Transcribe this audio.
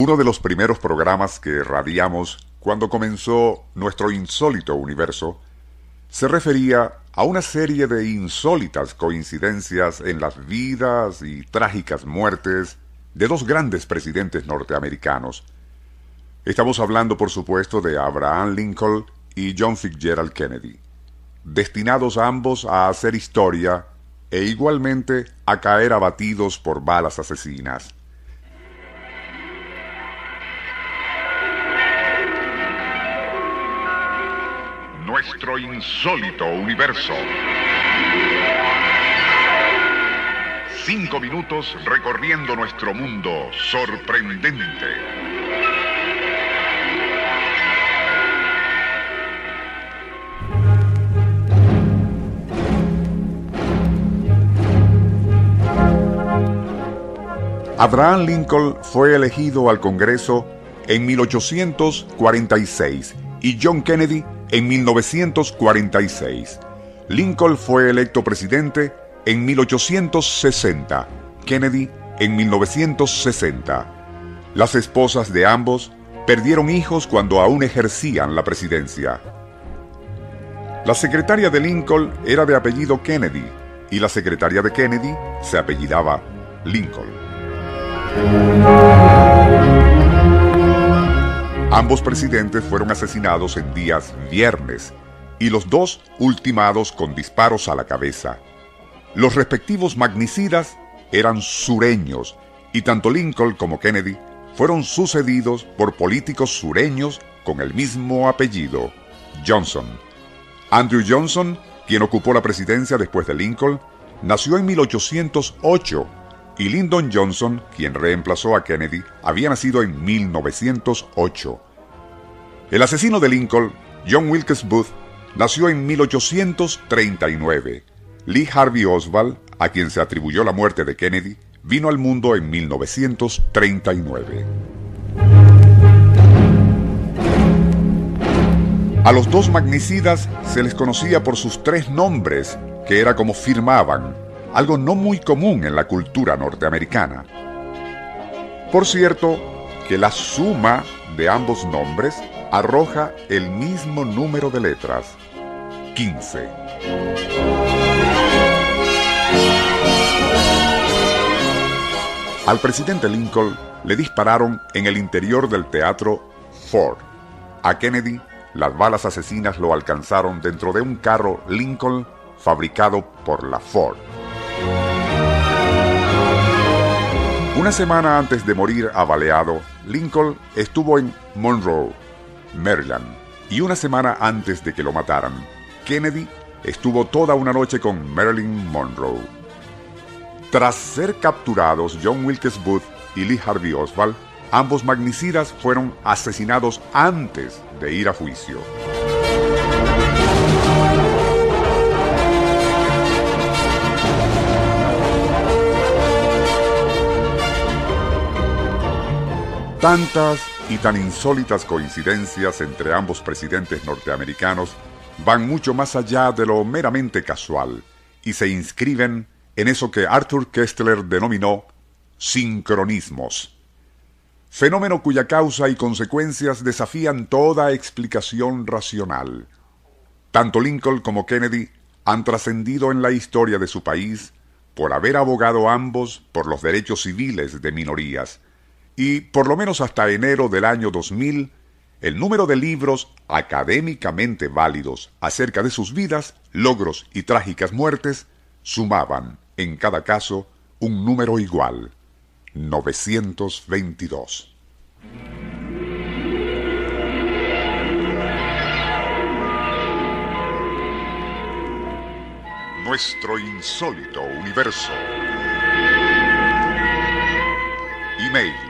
Uno de los primeros programas que radiamos cuando comenzó nuestro insólito universo se refería a una serie de insólitas coincidencias en las vidas y trágicas muertes de dos grandes presidentes norteamericanos. Estamos hablando, por supuesto, de Abraham Lincoln y John Fitzgerald Kennedy, destinados ambos a hacer historia e igualmente a caer abatidos por balas asesinas. Nuestro insólito universo. Cinco minutos recorriendo nuestro mundo sorprendente. Abraham Lincoln fue elegido al Congreso en 1846 y John Kennedy en 1946. Lincoln fue electo presidente en 1860, Kennedy en 1960. Las esposas de ambos perdieron hijos cuando aún ejercían la presidencia. La secretaria de Lincoln era de apellido Kennedy y la secretaria de Kennedy se apellidaba Lincoln. Ambos presidentes fueron asesinados en días viernes y los dos ultimados con disparos a la cabeza. Los respectivos magnicidas eran sureños y tanto Lincoln como Kennedy fueron sucedidos por políticos sureños con el mismo apellido, Johnson. Andrew Johnson, quien ocupó la presidencia después de Lincoln, nació en 1808 y Lyndon Johnson, quien reemplazó a Kennedy, había nacido en 1908. El asesino de Lincoln, John Wilkes Booth, nació en 1839. Lee Harvey Oswald, a quien se atribuyó la muerte de Kennedy, vino al mundo en 1939. A los dos magnicidas se les conocía por sus tres nombres, que era como firmaban, algo no muy común en la cultura norteamericana. Por cierto, que la suma de ambos nombres arroja el mismo número de letras, 15. Al presidente Lincoln le dispararon en el interior del teatro Ford. A Kennedy, las balas asesinas lo alcanzaron dentro de un carro Lincoln fabricado por la Ford. Una semana antes de morir abaleado, Lincoln estuvo en Monroe, Maryland, y una semana antes de que lo mataran, Kennedy estuvo toda una noche con Marilyn Monroe. Tras ser capturados John Wilkes Booth y Lee Harvey Oswald, ambos magnicidas fueron asesinados antes de ir a juicio. Tantas y tan insólitas coincidencias entre ambos presidentes norteamericanos van mucho más allá de lo meramente casual y se inscriben en eso que Arthur Kessler denominó sincronismos. Fenómeno cuya causa y consecuencias desafían toda explicación racional. Tanto Lincoln como Kennedy han trascendido en la historia de su país por haber abogado ambos por los derechos civiles de minorías, y por lo menos hasta enero del año 2000, el número de libros académicamente válidos acerca de sus vidas, logros y trágicas muertes sumaban, en cada caso, un número igual, 922. nuestro insólito universo. Email